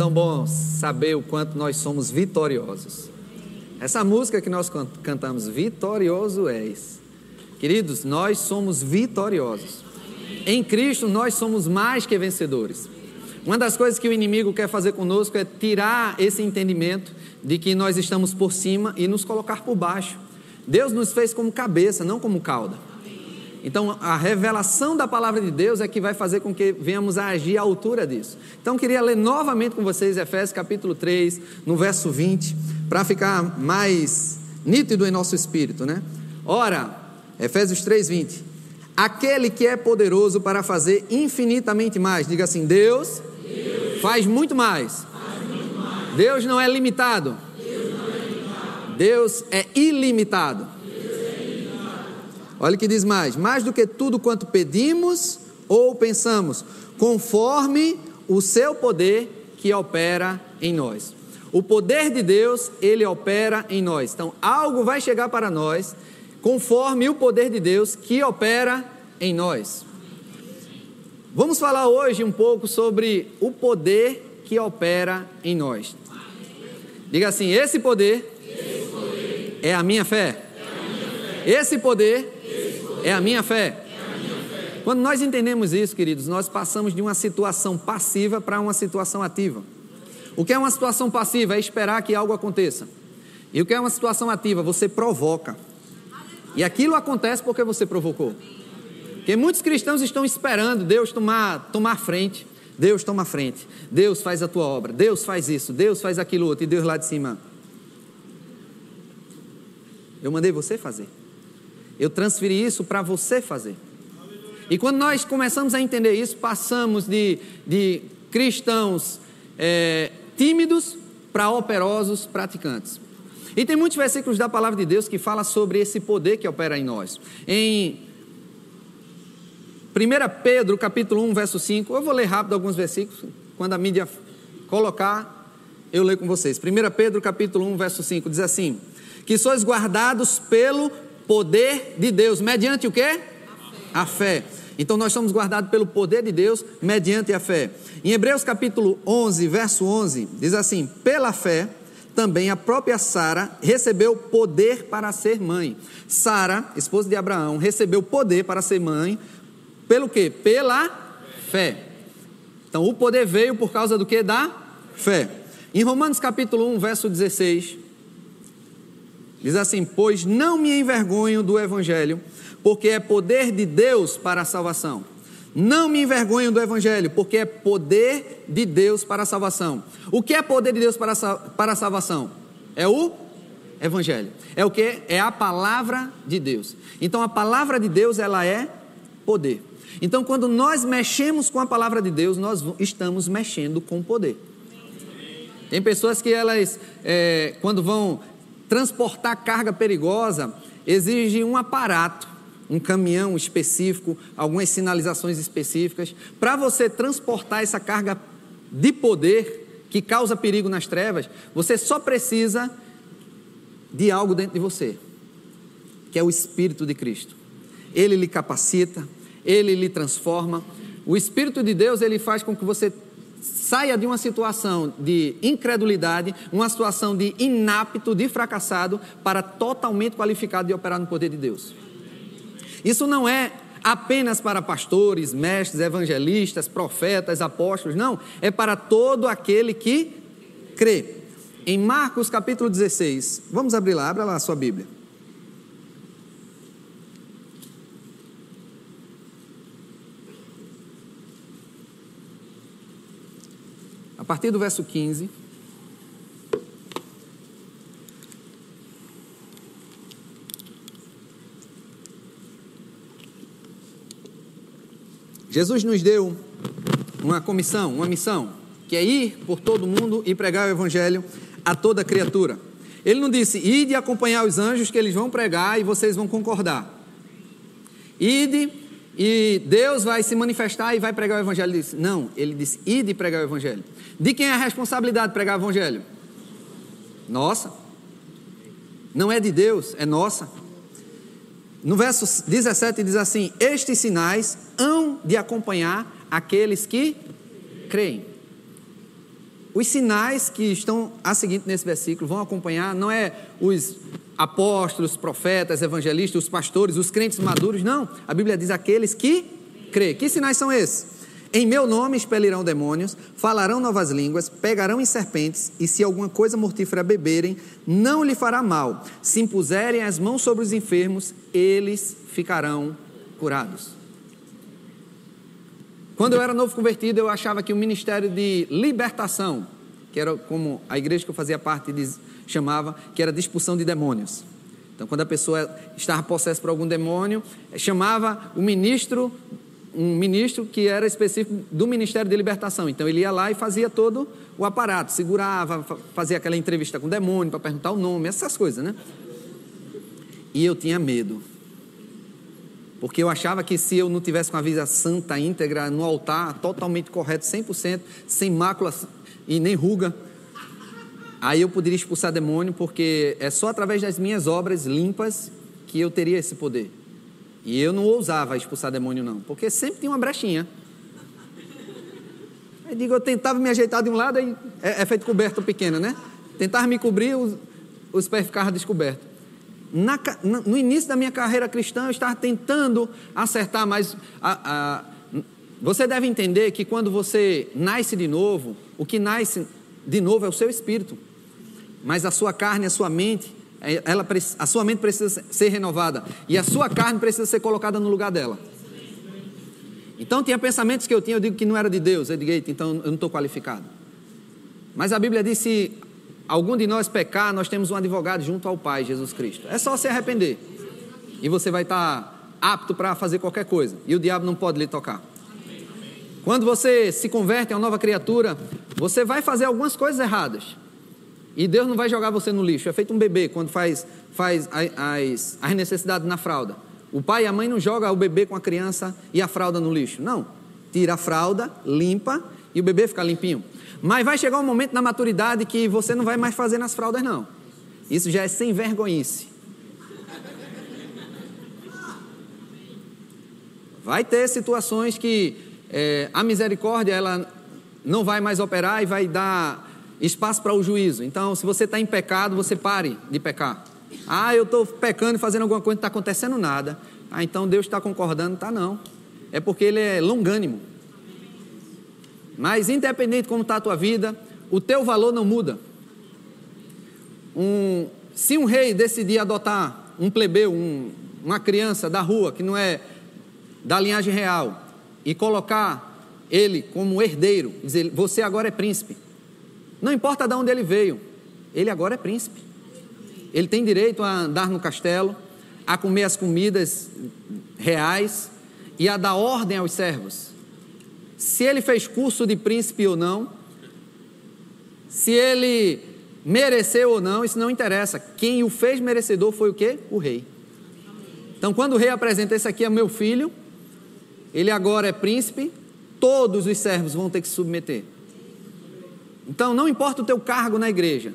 tão bom saber o quanto nós somos vitoriosos. Essa música que nós cantamos, Vitorioso és. Queridos, nós somos vitoriosos. Em Cristo nós somos mais que vencedores. Uma das coisas que o inimigo quer fazer conosco é tirar esse entendimento de que nós estamos por cima e nos colocar por baixo. Deus nos fez como cabeça, não como cauda. Então, a revelação da palavra de Deus é que vai fazer com que venhamos a agir à altura disso. Então, queria ler novamente com vocês Efésios capítulo 3, no verso 20, para ficar mais nítido em nosso espírito, né? Ora, Efésios 3, 20. Aquele que é poderoso para fazer infinitamente mais. Diga assim: Deus, Deus faz, muito mais. faz muito mais. Deus não é limitado. Deus, não é, limitado. Deus é ilimitado. Olha o que diz mais: mais do que tudo quanto pedimos ou pensamos, conforme o seu poder que opera em nós. O poder de Deus, ele opera em nós. Então, algo vai chegar para nós conforme o poder de Deus que opera em nós. Vamos falar hoje um pouco sobre o poder que opera em nós. Diga assim: esse poder, esse poder é, a minha fé. é a minha fé. Esse poder é a minha fé. Quando nós entendemos isso, queridos, nós passamos de uma situação passiva para uma situação ativa. O que é uma situação passiva? É esperar que algo aconteça. E o que é uma situação ativa? Você provoca. E aquilo acontece porque você provocou. Porque muitos cristãos estão esperando Deus tomar, tomar frente. Deus toma frente. Deus faz a tua obra. Deus faz isso. Deus faz aquilo outro. E Deus lá de cima. Eu mandei você fazer. Eu transferi isso para você fazer. E quando nós começamos a entender isso, passamos de, de cristãos é, tímidos para operosos praticantes. E tem muitos versículos da palavra de Deus que fala sobre esse poder que opera em nós. Em 1 Pedro, capítulo 1, verso 5, eu vou ler rápido alguns versículos, quando a mídia colocar, eu leio com vocês. 1 Pedro, capítulo 1, verso 5, diz assim: Que sois guardados pelo poder de Deus, mediante o quê? A fé. Então nós somos guardados pelo poder de Deus mediante a fé. Em Hebreus capítulo 11, verso 11, diz assim: "Pela fé também a própria Sara recebeu poder para ser mãe. Sara, esposa de Abraão, recebeu poder para ser mãe pelo quê? Pela fé. Então o poder veio por causa do que? Da fé. Em Romanos capítulo 1, verso 16, Diz assim: Pois não me envergonho do Evangelho, porque é poder de Deus para a salvação. Não me envergonho do Evangelho, porque é poder de Deus para a salvação. O que é poder de Deus para a, para a salvação? É o Evangelho. É o que? É a palavra de Deus. Então a palavra de Deus ela é poder. Então quando nós mexemos com a palavra de Deus, nós estamos mexendo com poder. Tem pessoas que elas, é, quando vão Transportar carga perigosa exige um aparato, um caminhão específico, algumas sinalizações específicas. Para você transportar essa carga de poder que causa perigo nas trevas, você só precisa de algo dentro de você, que é o Espírito de Cristo. Ele lhe capacita, ele lhe transforma. O Espírito de Deus ele faz com que você saia de uma situação de incredulidade, uma situação de inapto, de fracassado, para totalmente qualificado de operar no poder de Deus. Isso não é apenas para pastores, mestres, evangelistas, profetas, apóstolos, não, é para todo aquele que crê. Em Marcos capítulo 16, vamos abrir lá, abra lá a sua Bíblia. Partir do verso 15. Jesus nos deu uma comissão, uma missão, que é ir por todo mundo e pregar o evangelho a toda criatura. Ele não disse, ide acompanhar os anjos que eles vão pregar e vocês vão concordar. Ide e Deus vai se manifestar e vai pregar o evangelho. Ele disse, não, ele disse, ide pregar o evangelho. De quem é a responsabilidade de pregar o Evangelho? Nossa. Não é de Deus, é nossa. No verso 17 diz assim: Estes sinais hão de acompanhar aqueles que creem. os sinais que estão a seguinte nesse versículo vão acompanhar, não é os apóstolos, profetas, evangelistas, os pastores, os crentes maduros, não. A Bíblia diz aqueles que crê. Que sinais são esses? Em meu nome expelirão demônios, falarão novas línguas, pegarão em serpentes, e se alguma coisa mortífera beberem, não lhe fará mal. Se impuserem as mãos sobre os enfermos, eles ficarão curados. Quando eu era novo convertido, eu achava que o ministério de libertação, que era como a igreja que eu fazia parte diz, chamava, que era de expulsão de demônios. Então, quando a pessoa estava possessa por algum demônio, chamava o ministro um ministro que era específico do Ministério de Libertação. Então ele ia lá e fazia todo o aparato, segurava, fazia aquela entrevista com o demônio para perguntar o nome, essas coisas, né? E eu tinha medo. Porque eu achava que se eu não tivesse com a vida santa, íntegra, no altar, totalmente correto, 100%, sem mácula e nem ruga, aí eu poderia expulsar demônio, porque é só através das minhas obras limpas que eu teria esse poder. E eu não ousava expulsar demônio, não, porque sempre tinha uma brechinha. Aí digo, eu tentava me ajeitar de um lado, aí é, é feito coberto pequeno, né? Tentava me cobrir, os, os pés ficavam descobertos. Na, no início da minha carreira cristã, eu estava tentando acertar, mas a, a, você deve entender que quando você nasce de novo, o que nasce de novo é o seu espírito, mas a sua carne, a sua mente, é, ela, a sua mente precisa ser renovada e a sua carne precisa ser colocada no lugar dela. Então tinha pensamentos que eu tinha, eu digo que não era de Deus, eu digo, então eu não estou qualificado. Mas a Bíblia diz se algum de nós pecar, nós temos um advogado junto ao Pai, Jesus Cristo. É só se arrepender. E você vai estar apto para fazer qualquer coisa. E o diabo não pode lhe tocar. Quando você se converte em uma nova criatura, você vai fazer algumas coisas erradas. E Deus não vai jogar você no lixo. É feito um bebê quando faz, faz as, as necessidades na fralda. O pai e a mãe não jogam o bebê com a criança e a fralda no lixo. Não. Tira a fralda, limpa e o bebê fica limpinho. Mas vai chegar um momento na maturidade que você não vai mais fazer nas fraldas, não. Isso já é sem vergonhice. Vai ter situações que é, a misericórdia ela não vai mais operar e vai dar espaço para o juízo. Então, se você está em pecado, você pare de pecar. Ah, eu estou pecando e fazendo alguma coisa, não está acontecendo nada. Ah, então Deus está concordando? Está não. É porque Ele é longânimo. Mas independente de como está a tua vida, o teu valor não muda. Um, se um rei decidir adotar um plebeu, um, uma criança da rua que não é da linhagem real, e colocar ele como herdeiro, dizer, você agora é príncipe. Não importa de onde ele veio, ele agora é príncipe. Ele tem direito a andar no castelo, a comer as comidas reais e a dar ordem aos servos. Se ele fez curso de príncipe ou não, se ele mereceu ou não, isso não interessa. Quem o fez merecedor foi o quê? O rei. Então, quando o rei apresenta esse aqui é meu filho, ele agora é príncipe, todos os servos vão ter que se submeter. Então, não importa o teu cargo na igreja,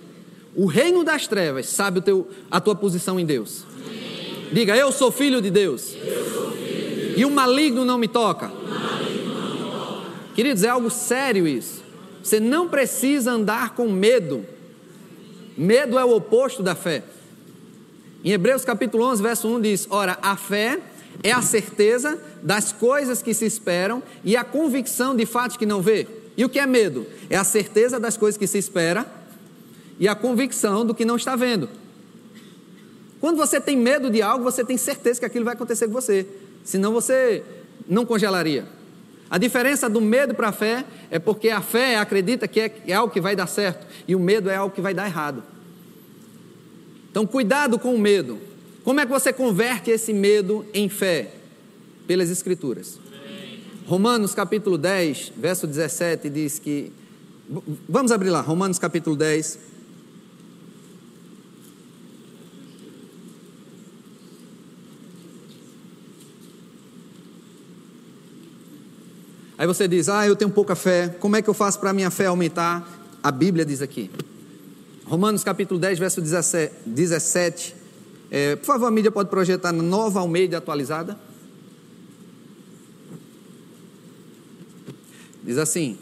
o reino das trevas sabe o teu, a tua posição em Deus. Diga, eu sou filho de Deus. E o maligno não me toca. Queridos, é algo sério isso. Você não precisa andar com medo. Medo é o oposto da fé. Em Hebreus capítulo 11, verso 1 diz: Ora, a fé é a certeza das coisas que se esperam e a convicção de fatos que não vê. E o que é medo? É a certeza das coisas que se espera e a convicção do que não está vendo. Quando você tem medo de algo, você tem certeza que aquilo vai acontecer com você. Senão você não congelaria. A diferença do medo para a fé é porque a fé acredita que é, é algo que vai dar certo e o medo é algo que vai dar errado. Então, cuidado com o medo. Como é que você converte esse medo em fé? Pelas Escrituras. Romanos capítulo 10, verso 17 diz que. Vamos abrir lá, Romanos capítulo 10. Aí você diz: Ah, eu tenho pouca fé, como é que eu faço para a minha fé aumentar? A Bíblia diz aqui. Romanos capítulo 10, verso 17. É, por favor, a mídia pode projetar na nova Almeida atualizada. Diz assim: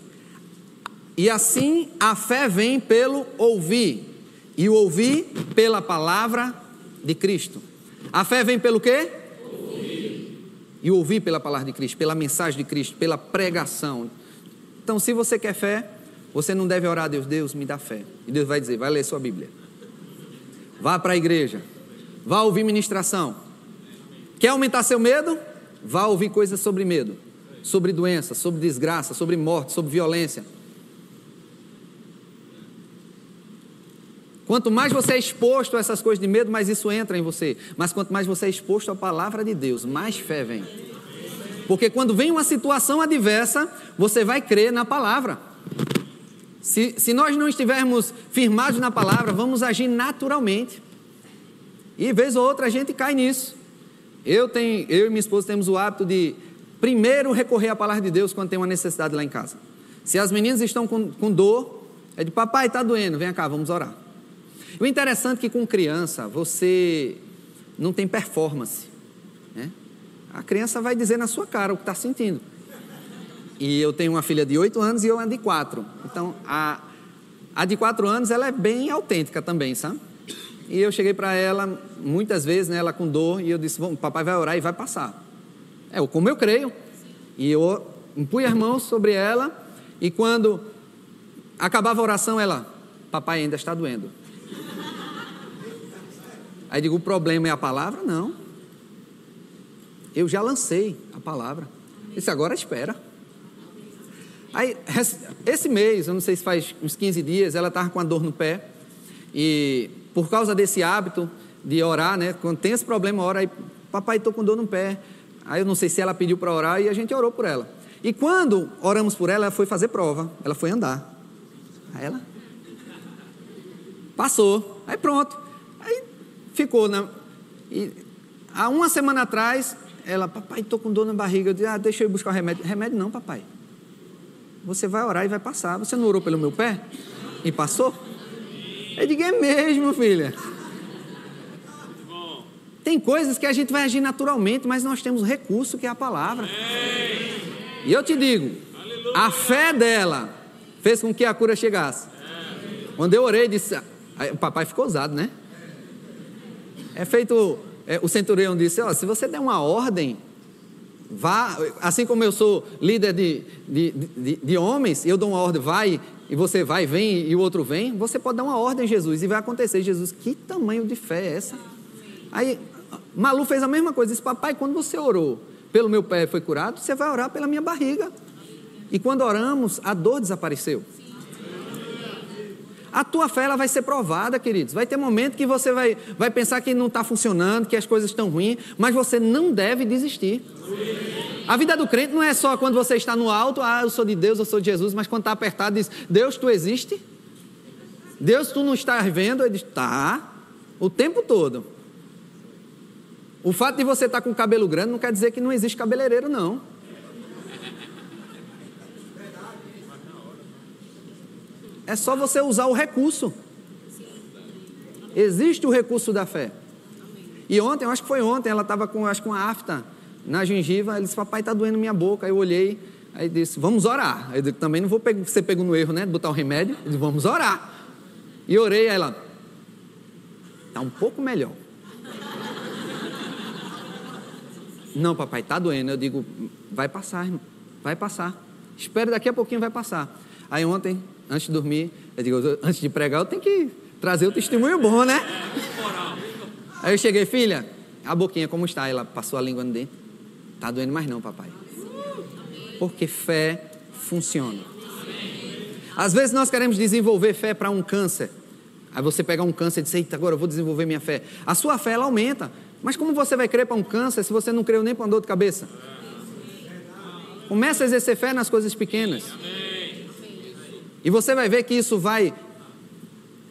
E assim a fé vem pelo ouvir, e o ouvir pela palavra de Cristo. A fé vem pelo quê? Ouvir. E o ouvir pela palavra de Cristo, pela mensagem de Cristo, pela pregação. Então, se você quer fé, você não deve orar a Deus, Deus me dá fé. E Deus vai dizer, vai ler sua Bíblia. Vá para a igreja. Vá ouvir ministração. Quer aumentar seu medo? Vá ouvir coisas sobre medo, sobre doença, sobre desgraça, sobre morte, sobre violência. Quanto mais você é exposto a essas coisas de medo, mais isso entra em você. Mas quanto mais você é exposto à palavra de Deus, mais fé vem. Porque quando vem uma situação adversa, você vai crer na palavra. Se, se nós não estivermos firmados na palavra, vamos agir naturalmente. E vez ou outra a gente cai nisso. Eu, tenho, eu e minha esposa temos o hábito de primeiro recorrer à palavra de Deus quando tem uma necessidade lá em casa. Se as meninas estão com, com dor, é de papai, está doendo, vem cá, vamos orar. O interessante é que com criança você não tem performance. Né? A criança vai dizer na sua cara o que está sentindo. E eu tenho uma filha de 8 anos e eu uma de 4. Então, a, a de 4 anos ela é bem autêntica também, sabe? E eu cheguei para ela muitas vezes, né, ela com dor, e eu disse: Bom, papai vai orar e vai passar. É, como eu creio. E eu impus as mãos sobre ela, e quando acabava a oração, ela: Papai ainda está doendo. Aí digo: o problema é a palavra? Não. Eu já lancei a palavra. Disse: agora espera. Aí, esse mês, eu não sei se faz uns 15 dias, ela estava com a dor no pé. E por causa desse hábito de orar, né? Quando tem esse problema, ora aí, papai, estou com dor no pé. Aí eu não sei se ela pediu para orar e a gente orou por ela. E quando oramos por ela, ela foi fazer prova, ela foi andar. Aí ela passou. Aí pronto. Aí ficou, né? E há uma semana atrás, ela, papai, estou com dor na barriga. Eu disse, ah, deixa eu ir buscar o remédio. Remédio não, papai. Você vai orar e vai passar. Você não orou pelo meu pé? E passou? Eu digo, é mesmo, filha. Tem coisas que a gente vai agir naturalmente, mas nós temos recurso que é a palavra. E eu te digo, a fé dela fez com que a cura chegasse. Quando eu orei, disse, o papai ficou ousado, né? É feito, é, o centurião disse: ó, se você der uma ordem, vá, assim como eu sou líder de, de, de, de homens, eu dou uma ordem, vai, e você vai, vem, e o outro vem, você pode dar uma ordem, Jesus, e vai acontecer. Jesus, que tamanho de fé é essa? Aí, Malu fez a mesma coisa, disse: Papai, quando você orou pelo meu pé foi curado, você vai orar pela minha barriga. E quando oramos, a dor desapareceu. A tua fé ela vai ser provada, queridos. Vai ter momento que você vai, vai pensar que não está funcionando, que as coisas estão ruins, mas você não deve desistir. A vida do crente não é só quando você está no alto, ah, eu sou de Deus, eu sou de Jesus, mas quando está apertado, diz: Deus, tu existe? Deus, tu não estás vendo? Ele diz: tá, o tempo todo. O fato de você estar com o cabelo grande não quer dizer que não existe cabeleireiro, não. É só você usar o recurso. Existe o recurso da fé. E ontem, eu acho que foi ontem, ela estava com, acho, com a afta na gengiva. Ela disse: Papai, está doendo minha boca. Aí eu olhei, aí disse: Vamos orar. Eu disse, também não vou ser pego no erro, né? De botar o remédio. Eu disse, Vamos orar. E orei, aí ela: Está um pouco melhor. Não, papai, está doendo. Eu digo: Vai passar, irmão. Vai passar. Espere, daqui a pouquinho vai passar. Aí ontem, antes de dormir, eu digo, antes de pregar, eu tenho que trazer o testemunho bom, né? Aí eu cheguei, filha, a boquinha como está? Ela passou a língua no dente. Tá doendo mais não, papai. Porque fé funciona. Às vezes nós queremos desenvolver fé para um câncer. Aí você pega um câncer e diz, eita, agora eu vou desenvolver minha fé. A sua fé, ela aumenta. Mas como você vai crer para um câncer se você não creu nem para uma dor de cabeça? Começa a exercer fé nas coisas pequenas. E você vai ver que isso vai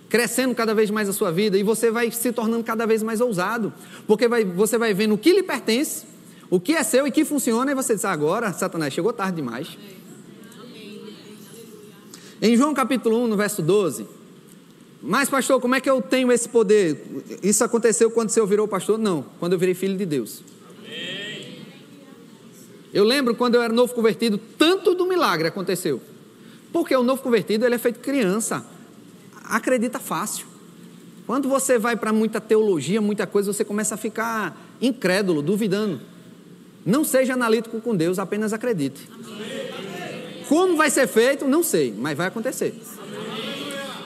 crescendo cada vez mais a sua vida e você vai se tornando cada vez mais ousado, porque vai, você vai vendo o que lhe pertence, o que é seu e que funciona, e você diz: agora, Satanás, chegou tarde demais. Em João capítulo 1, no verso 12. Mas, pastor, como é que eu tenho esse poder? Isso aconteceu quando o senhor virou pastor? Não, quando eu virei filho de Deus. Eu lembro quando eu era novo convertido, tanto do milagre aconteceu. Porque o novo convertido ele é feito criança, acredita fácil. Quando você vai para muita teologia, muita coisa, você começa a ficar incrédulo, duvidando. Não seja analítico com Deus, apenas acredite. Como vai ser feito, não sei, mas vai acontecer.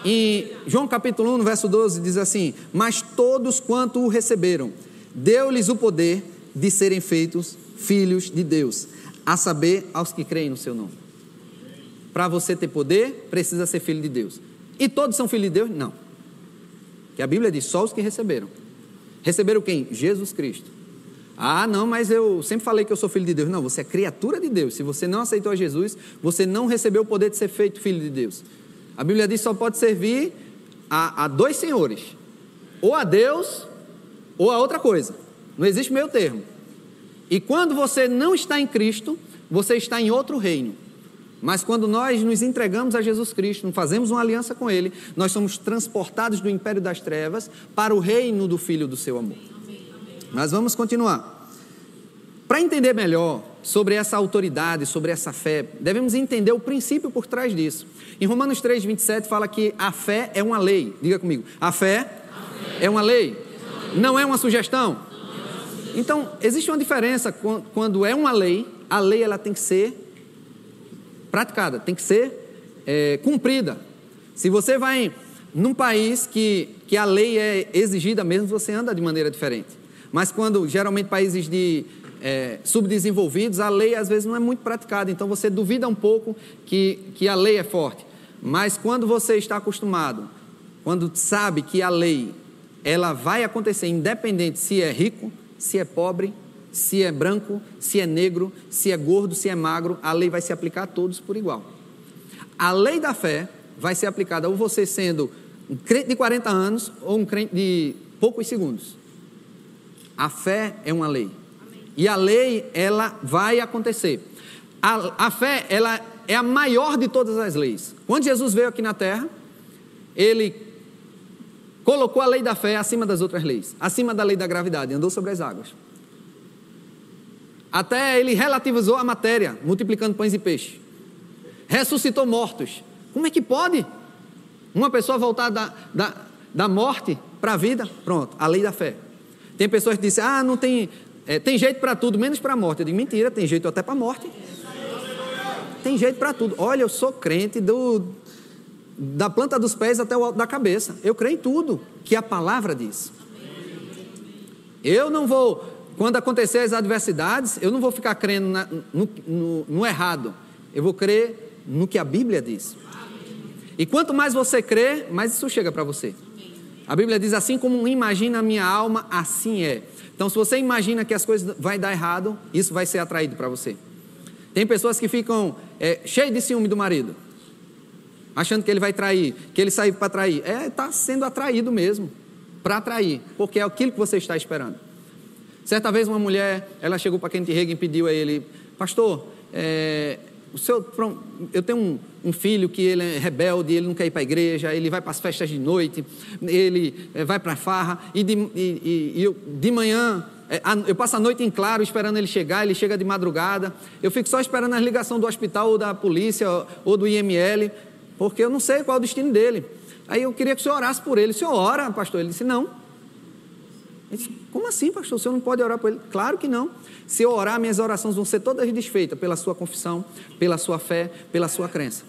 Em João capítulo 1, no verso 12, diz assim: Mas todos quanto o receberam, deu-lhes o poder de serem feitos filhos de Deus, a saber, aos que creem no seu nome. Para você ter poder, precisa ser filho de Deus. E todos são filhos de Deus? Não. Que a Bíblia diz: só os que receberam. Receberam quem? Jesus Cristo. Ah, não, mas eu sempre falei que eu sou filho de Deus. Não, você é criatura de Deus. Se você não aceitou a Jesus, você não recebeu o poder de ser feito filho de Deus. A Bíblia diz que só pode servir a, a dois senhores: ou a Deus ou a outra coisa. Não existe meio termo. E quando você não está em Cristo, você está em outro reino. Mas quando nós nos entregamos a Jesus Cristo, fazemos uma aliança com Ele, nós somos transportados do império das trevas para o reino do Filho do seu amor. Mas vamos continuar. Para entender melhor sobre essa autoridade, sobre essa fé, devemos entender o princípio por trás disso. Em Romanos 3, 27 fala que a fé é uma lei. Diga comigo, a fé, é uma lei, não é uma sugestão. Então, existe uma diferença quando é uma lei, a lei ela tem que ser praticada, tem que ser é, cumprida. Se você vai num país que, que a lei é exigida mesmo, você anda de maneira diferente. Mas quando, geralmente, países de é, subdesenvolvidos, a lei às vezes não é muito praticada, então você duvida um pouco que, que a lei é forte. Mas quando você está acostumado, quando sabe que a lei ela vai acontecer independente se é rico, se é pobre, se é branco, se é negro, se é gordo, se é magro, a lei vai se aplicar a todos por igual. A lei da fé vai ser aplicada ou você sendo um crente de 40 anos ou um crente de poucos segundos. A fé é uma lei. E a lei, ela vai acontecer. A, a fé, ela é a maior de todas as leis. Quando Jesus veio aqui na terra, ele colocou a lei da fé acima das outras leis, acima da lei da gravidade, andou sobre as águas. Até ele relativizou a matéria, multiplicando pães e peixes. Ressuscitou mortos. Como é que pode uma pessoa voltar da, da, da morte para a vida? Pronto, a lei da fé. Tem pessoas que dizem, ah, não tem, é, tem jeito para tudo, menos para a morte. Eu digo, mentira, tem jeito até para a morte. Tem jeito para tudo. Olha, eu sou crente do, da planta dos pés até o alto da cabeça. Eu creio em tudo que a palavra diz. Eu não vou, quando acontecer as adversidades, eu não vou ficar crendo na, no, no, no errado. Eu vou crer no que a Bíblia diz. E quanto mais você crê, mais isso chega para você. A Bíblia diz assim como imagina a minha alma, assim é. Então, se você imagina que as coisas vai dar errado, isso vai ser atraído para você. Tem pessoas que ficam é, cheias de ciúme do marido, achando que ele vai trair, que ele saiu para trair. É, está sendo atraído mesmo, para atrair, porque é aquilo que você está esperando. Certa vez uma mulher, ela chegou para Kenneth Reagan e pediu a ele, pastor, é, o seu, eu tenho um, um, filho que ele é rebelde, ele não quer ir para a igreja, ele vai para as festas de noite, ele é, vai para a farra, e de, e, e, eu, de manhã, é, eu passo a noite em claro esperando ele chegar, ele chega de madrugada, eu fico só esperando a ligação do hospital ou da polícia ou do IML, porque eu não sei qual é o destino dele. Aí eu queria que o senhor orasse por ele. O senhor ora, pastor? Ele disse, não. Disse, como assim, pastor? O senhor não pode orar por ele? Claro que não. Se eu orar, minhas orações vão ser todas desfeitas pela sua confissão, pela sua fé, pela sua crença.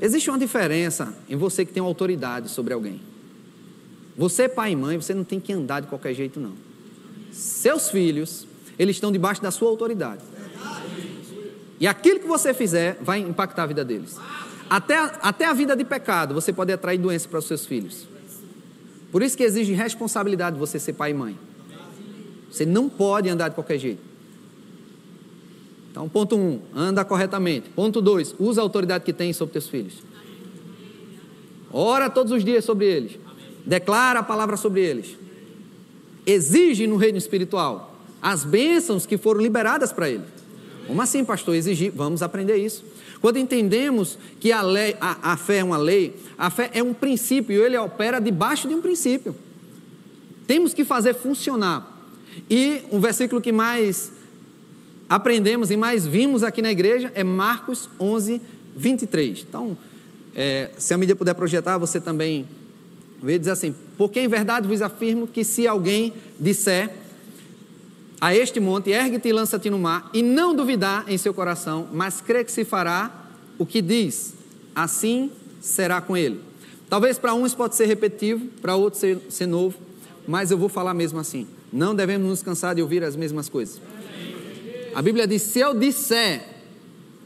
Existe uma diferença em você que tem autoridade sobre alguém. Você, pai e mãe, você não tem que andar de qualquer jeito, não. Seus filhos, eles estão debaixo da sua autoridade. E aquilo que você fizer vai impactar a vida deles. Até, até a vida de pecado, você pode atrair doença para os seus filhos. Por isso que exige responsabilidade de você ser pai e mãe. Você não pode andar de qualquer jeito. Então, ponto um, anda corretamente. Ponto dois, usa a autoridade que tem sobre teus filhos. Ora todos os dias sobre eles. Declara a palavra sobre eles. Exige no reino espiritual as bênçãos que foram liberadas para ele. Como assim, pastor? Exigir? Vamos aprender isso. Quando entendemos que a, lei, a, a fé é uma lei, a fé é um princípio ele opera debaixo de um princípio. Temos que fazer funcionar. E um versículo que mais aprendemos e mais vimos aqui na igreja é Marcos 11, 23. Então, é, se a mídia puder projetar, você também vê, diz assim: Porque em verdade vos afirmo que se alguém disser a este monte, ergue-te e lança-te no mar, e não duvidar em seu coração, mas crê que se fará o que diz, assim será com ele. Talvez para uns pode ser repetitivo, para outros ser, ser novo, mas eu vou falar mesmo assim. Não devemos nos cansar de ouvir as mesmas coisas. A Bíblia diz: se eu disser,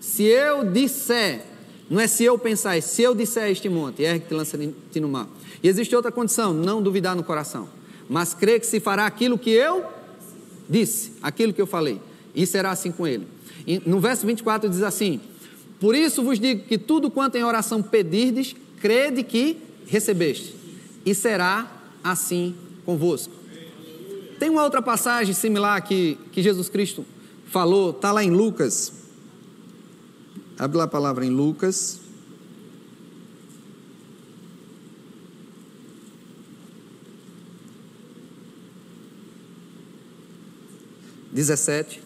se eu disser, não é se eu pensar, é se eu disser a este monte, ergue-te e lança-te no mar. E existe outra condição, não duvidar no coração, mas crer que se fará aquilo que eu disse, aquilo que eu falei, e será assim com ele. E no verso 24 diz assim: Por isso vos digo que tudo quanto em oração pedirdes, crede que recebeste, e será assim convosco. Tem uma outra passagem similar que, que Jesus Cristo falou, está lá em Lucas. Abre lá a palavra em Lucas. Dezessete.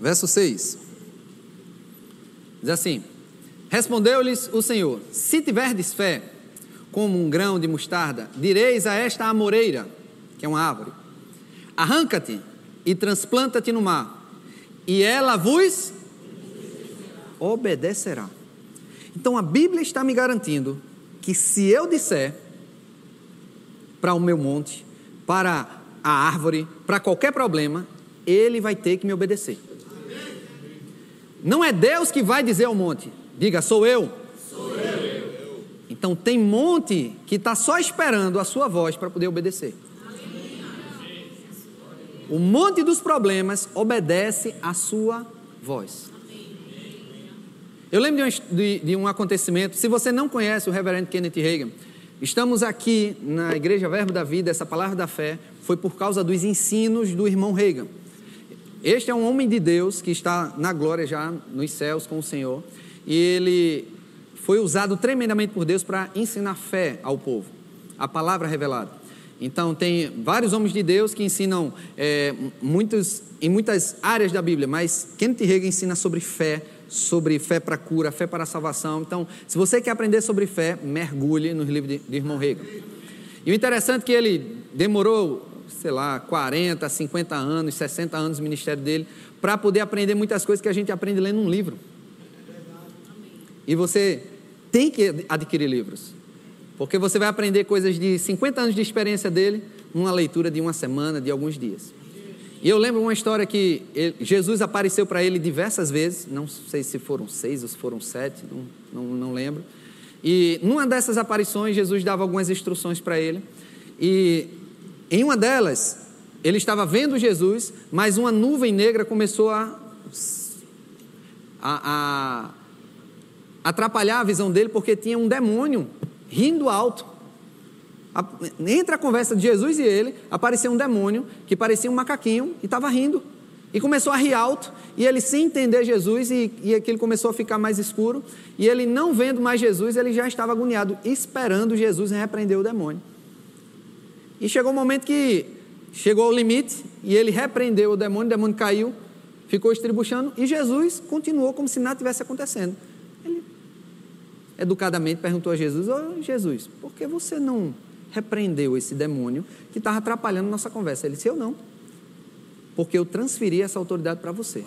Verso 6. Diz assim: Respondeu-lhes o Senhor: Se tiverdes fé, como um grão de mostarda, direis a esta amoreira, que é uma árvore: Arranca-te e transplanta-te no mar, e ela vos obedecerá. Então a Bíblia está me garantindo que se eu disser para o meu monte, para a árvore, para qualquer problema, ele vai ter que me obedecer. Não é Deus que vai dizer ao monte, diga, sou eu. Sou eu. Então tem monte que está só esperando a sua voz para poder obedecer. O monte dos problemas obedece à sua voz. Eu lembro de um, de, de um, acontecimento, se você não conhece o reverendo Kenneth Reagan, estamos aqui na Igreja Verbo da Vida, essa palavra da fé foi por causa dos ensinos do irmão Reagan. Este é um homem de Deus que está na glória já nos céus com o Senhor. E ele foi usado tremendamente por Deus para ensinar fé ao povo, a palavra revelada. Então, tem vários homens de Deus que ensinam é, muitos, em muitas áreas da Bíblia, mas Kenneth Reagan ensina sobre fé, sobre fé para cura, fé para salvação. Então, se você quer aprender sobre fé, mergulhe nos livros de, de irmão Reagan. E o interessante é que ele demorou sei lá, 40, 50 anos, 60 anos do ministério dele, para poder aprender muitas coisas que a gente aprende lendo um livro. E você tem que adquirir livros, porque você vai aprender coisas de 50 anos de experiência dele numa leitura de uma semana, de alguns dias. E eu lembro uma história que ele, Jesus apareceu para ele diversas vezes, não sei se foram seis ou se foram sete, não, não, não lembro. E numa dessas aparições, Jesus dava algumas instruções para ele. E em uma delas, ele estava vendo Jesus, mas uma nuvem negra começou a, a, a atrapalhar a visão dele, porque tinha um demônio rindo alto. Entre a conversa de Jesus e ele, apareceu um demônio que parecia um macaquinho e estava rindo. E começou a rir alto, e ele sem entender Jesus, e, e aquilo começou a ficar mais escuro, e ele não vendo mais Jesus, ele já estava agoniado, esperando Jesus repreender o demônio. E chegou um momento que chegou ao limite e ele repreendeu o demônio, o demônio caiu, ficou estribuchando e Jesus continuou como se nada tivesse acontecendo. Educadamente perguntou a Jesus: Ô Jesus, por que você não repreendeu esse demônio que estava atrapalhando nossa conversa? Ele disse: Eu não, porque eu transferi essa autoridade para você.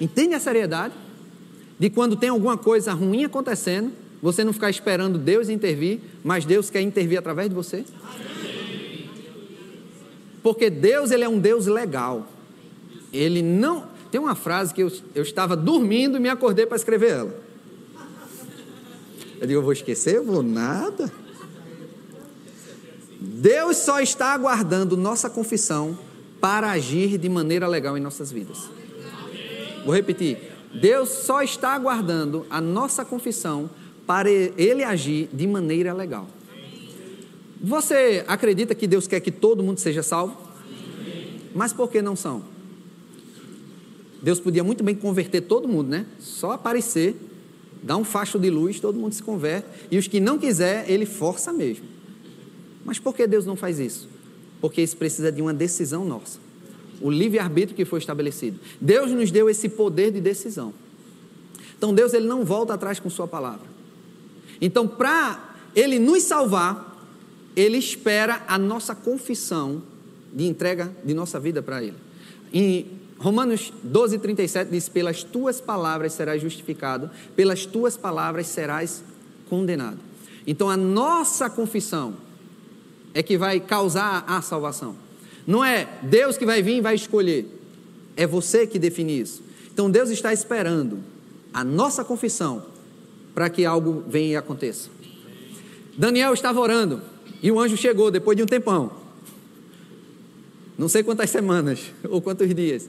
Entende a seriedade de quando tem alguma coisa ruim acontecendo você não ficar esperando Deus intervir, mas Deus quer intervir através de você? Porque Deus, ele é um Deus legal. Ele não. Tem uma frase que eu, eu estava dormindo e me acordei para escrever ela. Eu digo, eu vou esquecer? Eu vou nada. Deus só está aguardando nossa confissão para agir de maneira legal em nossas vidas. Vou repetir. Deus só está aguardando a nossa confissão para ele agir de maneira legal. Você acredita que Deus quer que todo mundo seja salvo? Mas por que não são? Deus podia muito bem converter todo mundo, né? Só aparecer, dar um facho de luz, todo mundo se converte. E os que não quiser, ele força mesmo. Mas por que Deus não faz isso? Porque isso precisa de uma decisão nossa. O livre-arbítrio que foi estabelecido. Deus nos deu esse poder de decisão. Então Deus ele não volta atrás com sua palavra. Então, para ele nos salvar, ele espera a nossa confissão de entrega de nossa vida para ele. Em Romanos 12, 37 diz: Pelas tuas palavras serás justificado, pelas tuas palavras serás condenado. Então, a nossa confissão é que vai causar a salvação. Não é Deus que vai vir e vai escolher, é você que define isso. Então, Deus está esperando a nossa confissão para que algo venha e aconteça. Daniel estava orando e o anjo chegou depois de um tempão. Não sei quantas semanas ou quantos dias.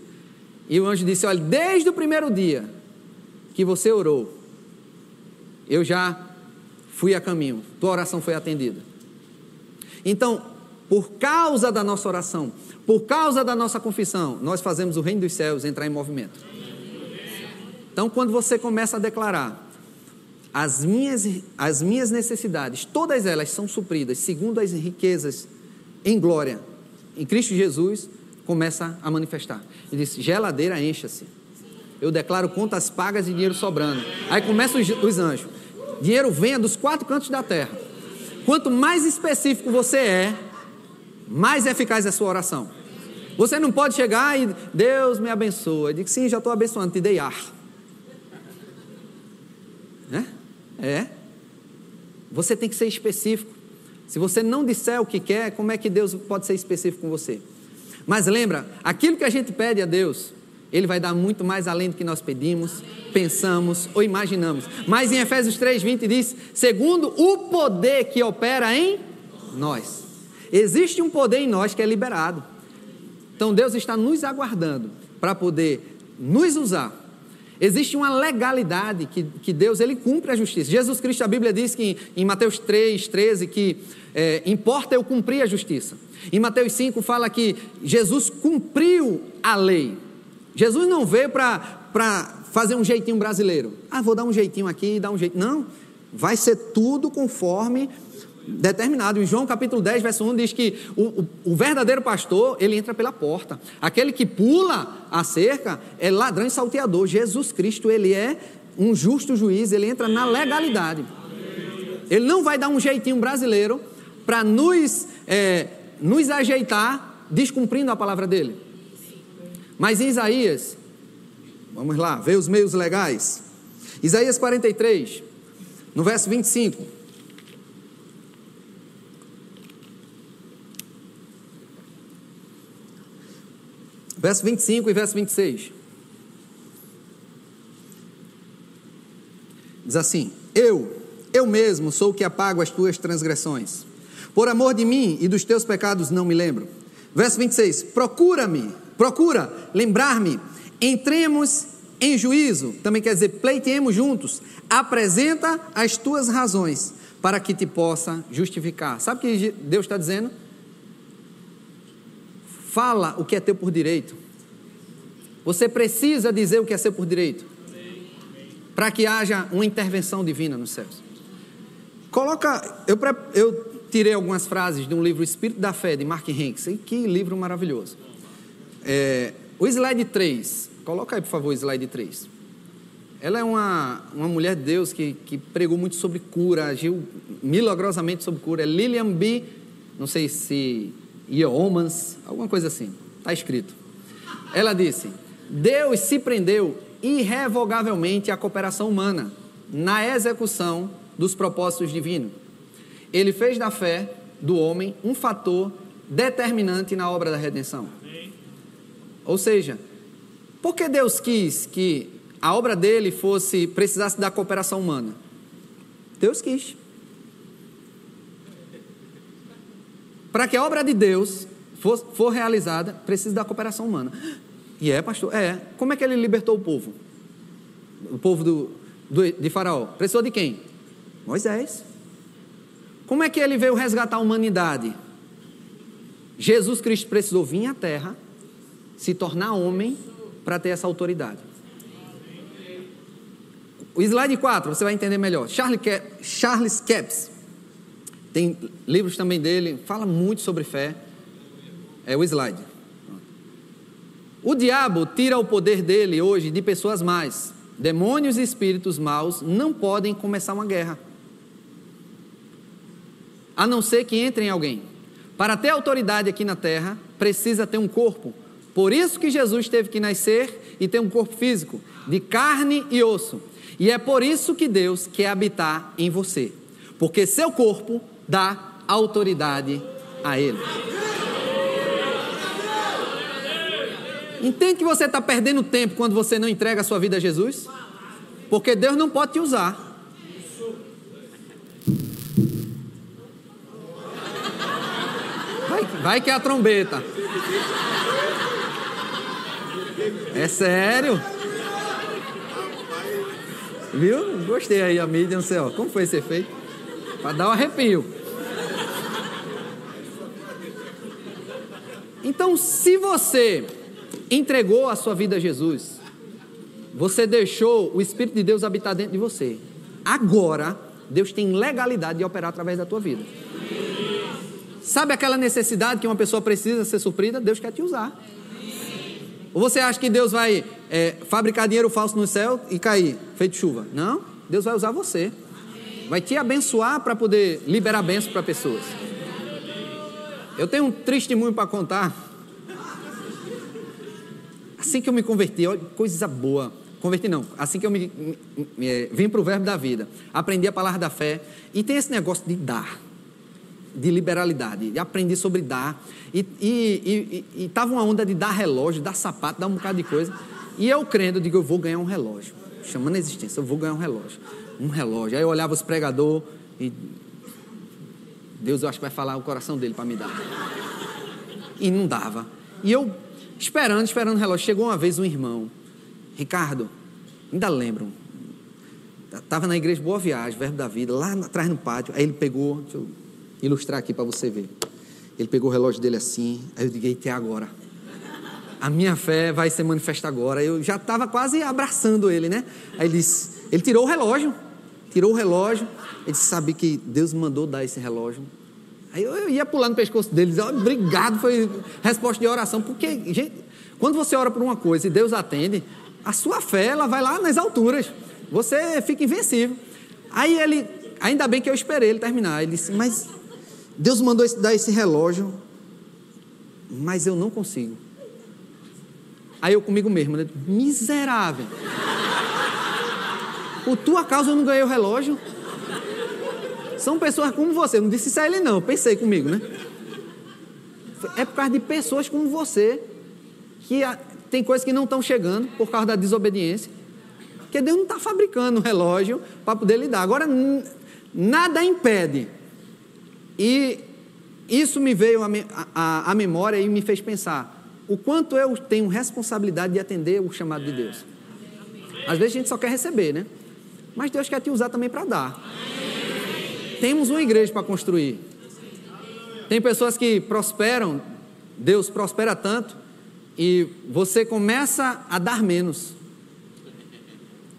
E o anjo disse: Olha, desde o primeiro dia que você orou, eu já fui a caminho, tua oração foi atendida. Então, por causa da nossa oração, por causa da nossa confissão, nós fazemos o reino dos céus entrar em movimento. Então, quando você começa a declarar, as minhas, as minhas necessidades, todas elas são supridas segundo as riquezas em glória em Cristo Jesus, começa a manifestar. Ele diz: geladeira encha-se. Eu declaro contas pagas e dinheiro sobrando. Aí começam os, os anjos. Dinheiro venha dos quatro cantos da terra. Quanto mais específico você é, mais eficaz é a sua oração. Você não pode chegar e Deus me abençoa. Eu digo, sim, já estou abençoando, te dei ar. É? É. Você tem que ser específico. Se você não disser o que quer, como é que Deus pode ser específico com você? Mas lembra, aquilo que a gente pede a Deus, Ele vai dar muito mais além do que nós pedimos, pensamos ou imaginamos. Mas em Efésios 3,20 diz: segundo o poder que opera em nós. Existe um poder em nós que é liberado. Então Deus está nos aguardando para poder nos usar Existe uma legalidade que, que Deus ele cumpre a justiça. Jesus Cristo, a Bíblia diz que em Mateus 3, 13, que é, importa eu cumprir a justiça. Em Mateus 5 fala que Jesus cumpriu a lei. Jesus não veio para fazer um jeitinho brasileiro. Ah, vou dar um jeitinho aqui dar um jeito. Não, vai ser tudo conforme determinado. Em João capítulo 10, verso 1 diz que o, o, o, verdadeiro pastor, ele entra pela porta. Aquele que pula a cerca é ladrão e salteador. Jesus Cristo, ele é um justo juiz, ele entra na legalidade. Ele não vai dar um jeitinho brasileiro para nos, é, nos ajeitar descumprindo a palavra dele. Mas em Isaías, vamos lá, ver os meios legais. Isaías 43, no verso 25. Verso 25 e verso 26. Diz assim: Eu, eu mesmo sou o que apago as tuas transgressões. Por amor de mim e dos teus pecados não me lembro. Verso 26: Procura-me, procura lembrar-me, entremos em juízo, também quer dizer, pleiteemos juntos, apresenta as tuas razões, para que te possa justificar. Sabe o que Deus está dizendo? Fala o que é teu por direito. Você precisa dizer o que é seu por direito. Para que haja uma intervenção divina nos céus. Coloca, eu, eu tirei algumas frases de um livro Espírito da Fé, de Mark Hanks. Que livro maravilhoso. É, o slide 3. Coloca aí, por favor, o slide 3. Ela é uma, uma mulher de Deus que, que pregou muito sobre cura, agiu milagrosamente sobre cura. É Lillian B. Não sei se Yeomans, alguma coisa assim, está escrito. Ela disse: Deus se prendeu irrevogavelmente à cooperação humana na execução dos propósitos divinos. Ele fez da fé do homem um fator determinante na obra da redenção. Ou seja, por que Deus quis que a obra dele fosse precisasse da cooperação humana? Deus quis. Para que a obra de Deus for, for realizada, precisa da cooperação humana. E é, pastor? É. Como é que ele libertou o povo? O povo do, do, de Faraó. Precisou de quem? Moisés. Como é que ele veio resgatar a humanidade? Jesus Cristo precisou vir à terra, se tornar homem para ter essa autoridade. O slide 4, você vai entender melhor. Charles, Capps, tem livros também dele, fala muito sobre fé. É o slide. O diabo tira o poder dele hoje de pessoas mais. Demônios e espíritos maus não podem começar uma guerra. A não ser que entre em alguém. Para ter autoridade aqui na terra, precisa ter um corpo. Por isso que Jesus teve que nascer e ter um corpo físico, de carne e osso. E é por isso que Deus quer habitar em você. Porque seu corpo dá autoridade a Ele. Entende que você está perdendo tempo quando você não entrega a sua vida a Jesus? Porque Deus não pode te usar. Vai, vai que é a trombeta. É sério? Viu? Gostei aí, a mídia, não sei, ó. Como foi esse efeito? Para dar um arrepio. Então, se você entregou a sua vida a Jesus, você deixou o Espírito de Deus habitar dentro de você. Agora, Deus tem legalidade de operar através da tua vida. Sabe aquela necessidade que uma pessoa precisa ser suprida? Deus quer te usar. Ou você acha que Deus vai é, fabricar dinheiro falso no céu e cair, feito chuva? Não, Deus vai usar você. Vai te abençoar para poder liberar bênção para pessoas. Eu tenho um triste muito para contar. Assim que eu me converti, olha, coisa boa. Converti não, assim que eu me, me, me é, vim para o verbo da vida, aprendi a palavra da fé, e tem esse negócio de dar, de liberalidade, de aprender sobre dar, e estava uma onda de dar relógio, dar sapato, dar um bocado de coisa, e eu crendo, digo, eu vou ganhar um relógio, chamando a existência, eu vou ganhar um relógio, um relógio, aí eu olhava os pregador e Deus eu acho que vai falar o coração dele para me dar, e não dava, e eu Esperando, esperando o relógio. Chegou uma vez um irmão, Ricardo, ainda lembro, estava na igreja Boa Viagem, Verbo da Vida, lá atrás no pátio. Aí ele pegou, deixa eu ilustrar aqui para você ver. Ele pegou o relógio dele assim, aí eu digo, até agora. A minha fé vai se manifestar agora. Eu já estava quase abraçando ele, né? Aí ele disse, ele tirou o relógio, tirou o relógio. Ele disse, sabe que Deus mandou dar esse relógio Aí eu, eu ia pular no pescoço dele, dizia, obrigado, foi resposta de oração. Porque, gente, quando você ora por uma coisa e Deus atende, a sua fé ela vai lá nas alturas. Você fica invencível. Aí ele, ainda bem que eu esperei ele terminar. Ele disse, mas Deus mandou dar esse relógio, mas eu não consigo. Aí eu comigo mesmo, né? miserável. Por tua causa eu não ganhei o relógio. São pessoas como você. Eu não disse isso a ele, não. Eu pensei comigo, né? É por causa de pessoas como você que tem coisas que não estão chegando por causa da desobediência. Porque Deus não está fabricando um relógio para poder lidar. Agora, nada impede. E isso me veio à memória e me fez pensar o quanto eu tenho responsabilidade de atender o chamado de Deus. Às vezes a gente só quer receber, né? Mas Deus quer te usar também para dar temos uma igreja para construir. Tem pessoas que prosperam, Deus prospera tanto, e você começa a dar menos.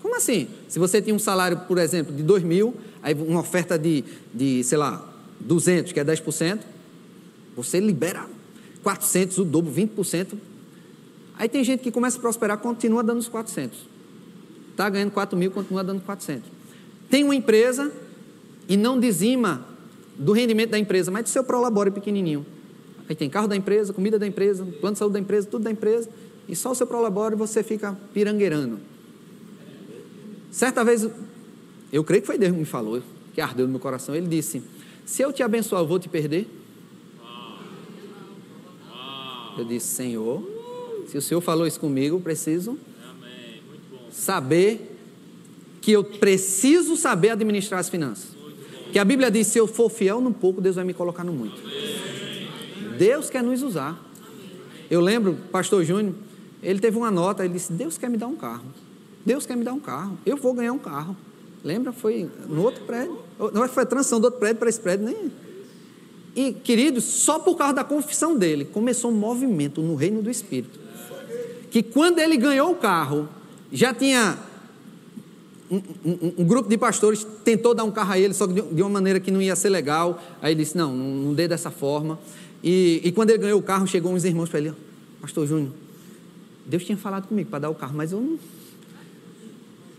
Como assim? Se você tem um salário, por exemplo, de 2 mil, aí uma oferta de, de, sei lá, 200, que é 10%, você libera 400, o dobro, 20%. Aí tem gente que começa a prosperar, continua dando os 400. Está ganhando 4 mil, continua dando 400. Tem uma empresa e não dizima do rendimento da empresa, mas do seu prolabore pequenininho. Aí tem carro da empresa, comida da empresa, plano de saúde da empresa, tudo da empresa, e só o seu prolabore você fica pirangueirando. Certa vez, eu creio que foi Deus que me falou, que ardeu no meu coração, ele disse: Se eu te abençoar, eu vou te perder? Eu disse: Senhor, se o Senhor falou isso comigo, eu preciso saber que eu preciso saber administrar as finanças. Que a Bíblia diz: se eu for fiel no pouco, Deus vai me colocar no muito. Deus quer nos usar. Eu lembro, pastor Júnior, ele teve uma nota, ele disse: Deus quer me dar um carro. Deus quer me dar um carro. Eu vou ganhar um carro. Lembra? Foi no outro prédio. Não foi a transição do outro prédio para esse prédio, nem. E, queridos, só por causa da confissão dele, começou um movimento no reino do Espírito que quando ele ganhou o carro, já tinha um, um, um, grupo de pastores tentou dar um carro a ele, só que de uma maneira que não ia ser legal. Aí ele disse: Não, não, não dê dessa forma. E, e, quando ele ganhou o carro, chegou uns irmãos para ele: Pastor Júnior, Deus tinha falado comigo para dar o carro, mas eu não.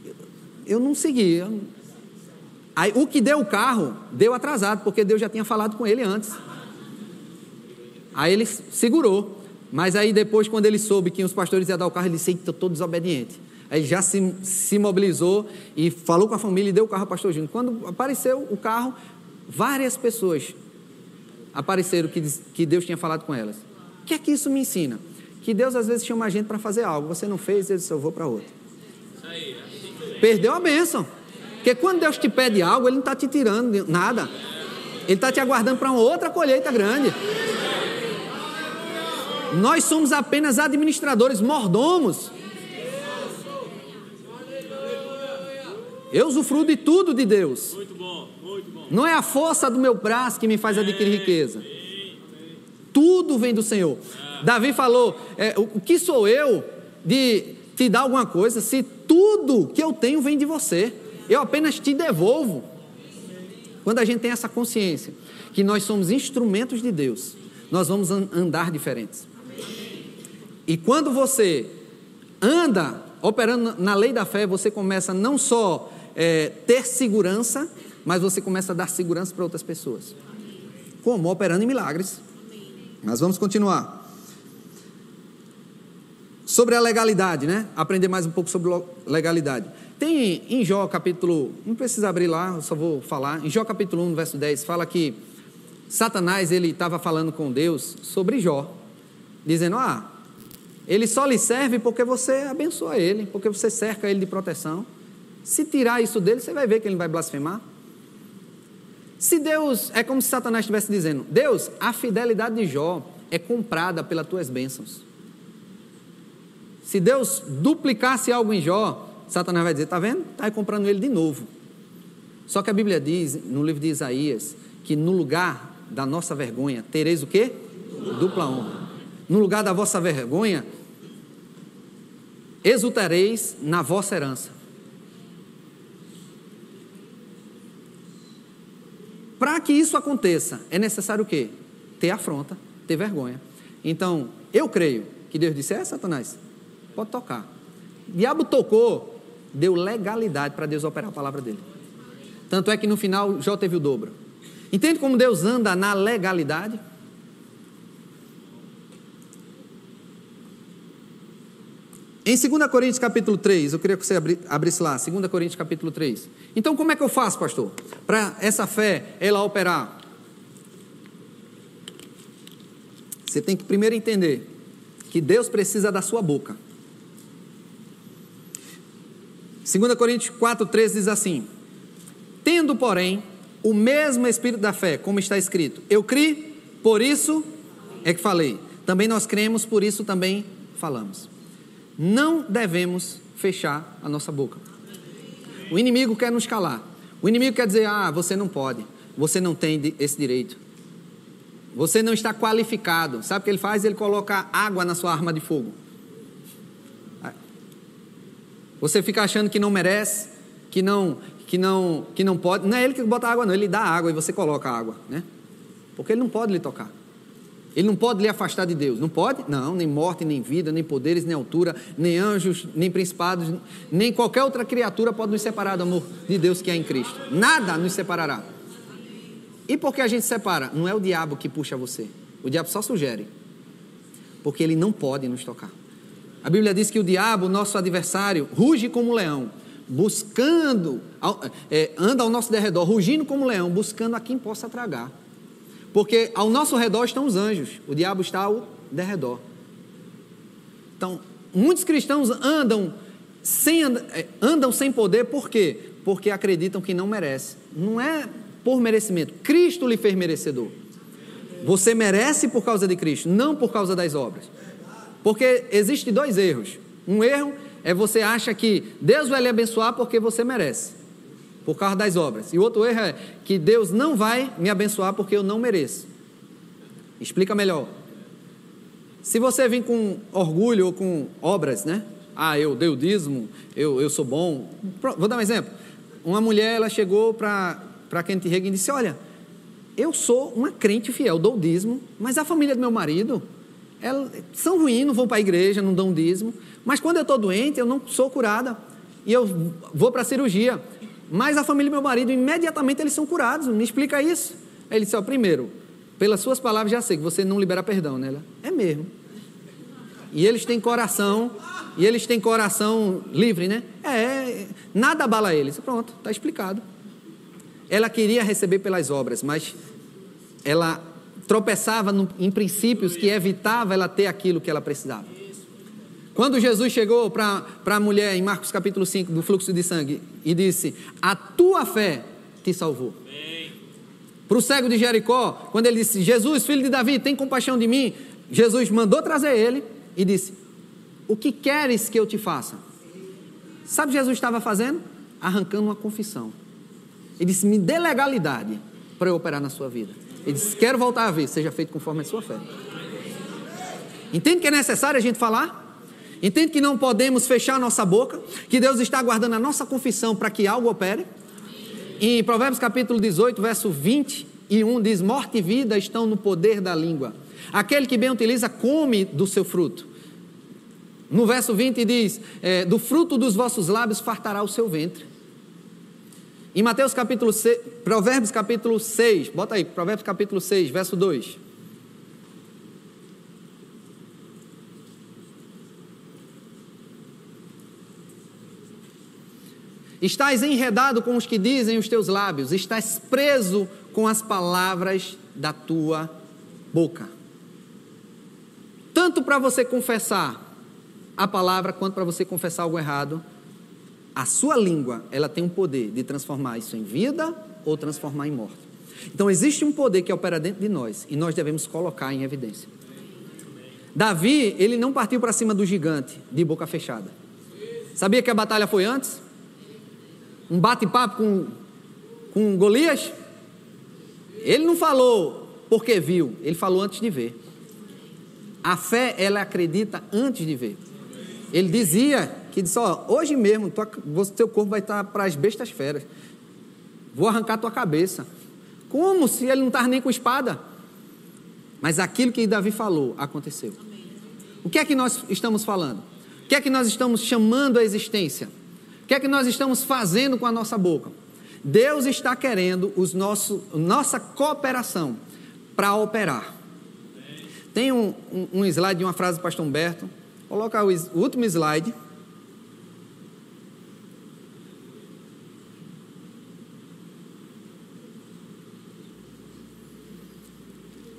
Eu, eu não segui. Eu, aí o que deu o carro, deu atrasado, porque Deus já tinha falado com ele antes. Aí ele segurou. Mas aí depois, quando ele soube que os pastores iam dar o carro, ele disse: Estou todo desobediente. Aí já se, se mobilizou e falou com a família e deu o carro ao pastor Júnior. Quando apareceu o carro, várias pessoas apareceram que, que Deus tinha falado com elas. O que é que isso me ensina? Que Deus às vezes chama a gente para fazer algo, você não fez, ele disse, eu vou para outro. Perdeu a bênção. Porque quando Deus te pede algo, Ele não está te tirando nada. Ele está te aguardando para uma outra colheita grande. Nós somos apenas administradores, mordomos. Eu usufruo de tudo de Deus. Não é a força do meu braço que me faz adquirir riqueza. Tudo vem do Senhor. Davi falou: é, o que sou eu de te dar alguma coisa se tudo que eu tenho vem de você? Eu apenas te devolvo. Quando a gente tem essa consciência que nós somos instrumentos de Deus, nós vamos andar diferentes. E quando você anda operando na lei da fé, você começa não só é, ter segurança, mas você começa a dar segurança para outras pessoas. Como? Operando em milagres. Mas vamos continuar. Sobre a legalidade, né? Aprender mais um pouco sobre legalidade. Tem em Jó capítulo, não precisa abrir lá, eu só vou falar. Em Jó capítulo 1, verso 10, fala que Satanás ele estava falando com Deus sobre Jó, dizendo: "Ah, ele só lhe serve porque você abençoa ele, porque você cerca ele de proteção. Se tirar isso dele, você vai ver que ele vai blasfemar. Se Deus, é como se Satanás estivesse dizendo: Deus, a fidelidade de Jó é comprada pelas tuas bênçãos. Se Deus duplicasse algo em Jó, Satanás vai dizer: Está vendo? Está comprando ele de novo. Só que a Bíblia diz, no livro de Isaías, que no lugar da nossa vergonha tereis o quê? Dupla honra. No lugar da vossa vergonha, exultareis na vossa herança. Para que isso aconteça, é necessário o quê? Ter afronta, ter vergonha. Então, eu creio que Deus disse: É, Satanás, pode tocar. Diabo tocou, deu legalidade para Deus operar a palavra dele. Tanto é que no final Jó teve o dobro. Entende como Deus anda na legalidade? Em 2 Coríntios capítulo 3, eu queria que você abrisse lá, 2 Coríntios capítulo 3. Então, como é que eu faço, pastor, para essa fé, ela operar? Você tem que primeiro entender que Deus precisa da sua boca. 2 Coríntios 4, 13 diz assim: Tendo, porém, o mesmo espírito da fé, como está escrito, eu criei, por isso é que falei. Também nós cremos, por isso também falamos não devemos fechar a nossa boca. O inimigo quer nos calar. O inimigo quer dizer: ah, você não pode, você não tem esse direito. Você não está qualificado. Sabe o que ele faz? Ele coloca água na sua arma de fogo. Você fica achando que não merece, que não, que não, que não pode. Não é ele que bota água, não. Ele dá água e você coloca água, né? Porque ele não pode lhe tocar. Ele não pode lhe afastar de Deus. Não pode? Não, nem morte, nem vida, nem poderes, nem altura, nem anjos, nem principados, nem qualquer outra criatura pode nos separar do amor de Deus que é em Cristo. Nada nos separará. E por que a gente separa? Não é o diabo que puxa você. O diabo só sugere. Porque ele não pode nos tocar. A Bíblia diz que o diabo, nosso adversário, ruge como um leão, buscando, é, anda ao nosso derredor, rugindo como um leão, buscando a quem possa tragar. Porque ao nosso redor estão os anjos, o diabo está ao derredor. Então, muitos cristãos andam sem, é, andam sem poder, por quê? Porque acreditam que não merece. Não é por merecimento. Cristo lhe fez merecedor. Você merece por causa de Cristo, não por causa das obras. Porque existem dois erros. Um erro é você acha que Deus vai lhe abençoar porque você merece por causa das obras. E o outro erro é que Deus não vai me abençoar porque eu não mereço. Explica melhor. Se você vir com orgulho ou com obras, né? Ah, eu dei o dízimo, eu, eu sou bom. Vou dar um exemplo. Uma mulher, ela chegou para Kent Reagan e disse, olha, eu sou uma crente fiel, dou dízimo, mas a família do meu marido, elas são ruins, não vão para a igreja, não dão dízimo, mas quando eu estou doente, eu não sou curada, e eu vou para a cirurgia, mas a família do meu marido, imediatamente eles são curados, me explica isso. Aí ele disse, ó, primeiro, pelas suas palavras já sei que você não libera perdão, né? É mesmo. E eles têm coração, e eles têm coração livre, né? É, nada abala eles. Pronto, está explicado. Ela queria receber pelas obras, mas ela tropeçava no, em princípios que evitava ela ter aquilo que ela precisava. Quando Jesus chegou para a mulher em Marcos capítulo 5 do fluxo de sangue e disse: A tua fé te salvou. Para o cego de Jericó, quando ele disse: Jesus, filho de Davi, tem compaixão de mim. Jesus mandou trazer ele e disse: O que queres que eu te faça? Sabe o que Jesus estava fazendo? Arrancando uma confissão. Ele disse: Me dê legalidade para eu operar na sua vida. Ele disse: Quero voltar a ver, seja feito conforme a sua fé. Entende que é necessário a gente falar? Entende que não podemos fechar nossa boca? Que Deus está guardando a nossa confissão para que algo opere? Em Provérbios capítulo 18, verso 21, diz: Morte e vida estão no poder da língua. Aquele que bem utiliza, come do seu fruto. No verso 20 diz: é, Do fruto dos vossos lábios fartará o seu ventre. Em Mateus capítulo 6, Provérbios capítulo 6, bota aí, Provérbios capítulo 6, verso 2. Estás enredado com os que dizem os teus lábios, estás preso com as palavras da tua boca. Tanto para você confessar a palavra, quanto para você confessar algo errado, a sua língua, ela tem um poder de transformar isso em vida ou transformar em morte. Então existe um poder que opera dentro de nós e nós devemos colocar em evidência. Davi, ele não partiu para cima do gigante de boca fechada. Sabia que a batalha foi antes? um bate-papo com, com Golias? Ele não falou porque viu, ele falou antes de ver. A fé, ela acredita antes de ver. Ele dizia que disse: Ó, hoje mesmo, tua, teu corpo vai estar para as bestas feras. Vou arrancar tua cabeça. Como se ele não estava nem com espada? Mas aquilo que Davi falou aconteceu. O que é que nós estamos falando? O que é que nós estamos chamando a existência? O que é que nós estamos fazendo com a nossa boca? Deus está querendo os nosso, nossa cooperação para operar. Tem um, um, um, slide de uma frase do pastor Humberto. Coloca o, o último slide.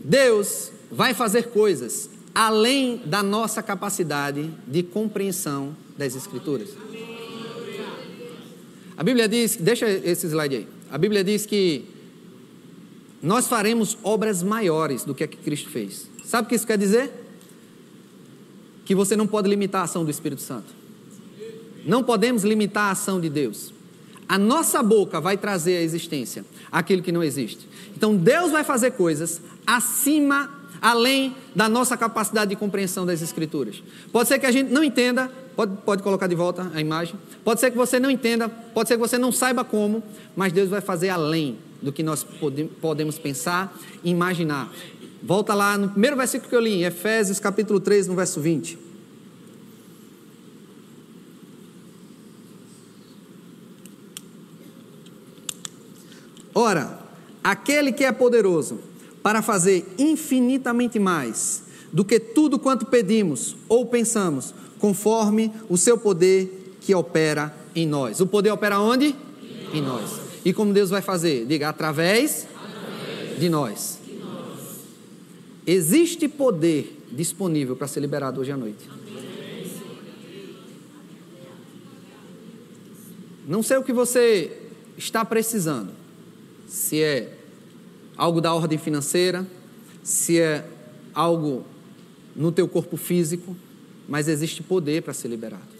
Deus vai fazer coisas além da nossa capacidade de compreensão das Escrituras. A Bíblia diz, deixa esse slide aí. A Bíblia diz que nós faremos obras maiores do que a que Cristo fez. Sabe o que isso quer dizer? Que você não pode limitar a ação do Espírito Santo. Não podemos limitar a ação de Deus. A nossa boca vai trazer à existência aquilo que não existe. Então Deus vai fazer coisas acima, além da nossa capacidade de compreensão das Escrituras. Pode ser que a gente não entenda, Pode, pode colocar de volta a imagem. Pode ser que você não entenda, pode ser que você não saiba como, mas Deus vai fazer além do que nós podemos pensar e imaginar. Volta lá no primeiro versículo que eu li, em Efésios capítulo 3, no verso 20. Ora, aquele que é poderoso para fazer infinitamente mais do que tudo quanto pedimos ou pensamos, conforme o seu poder que opera em nós. O poder opera onde? Em nós. E como Deus vai fazer? Diga, através, através de, nós. de nós. Existe poder disponível para ser liberado hoje à noite. Não sei o que você está precisando. Se é algo da ordem financeira, se é algo no teu corpo físico, mas existe poder para ser liberado.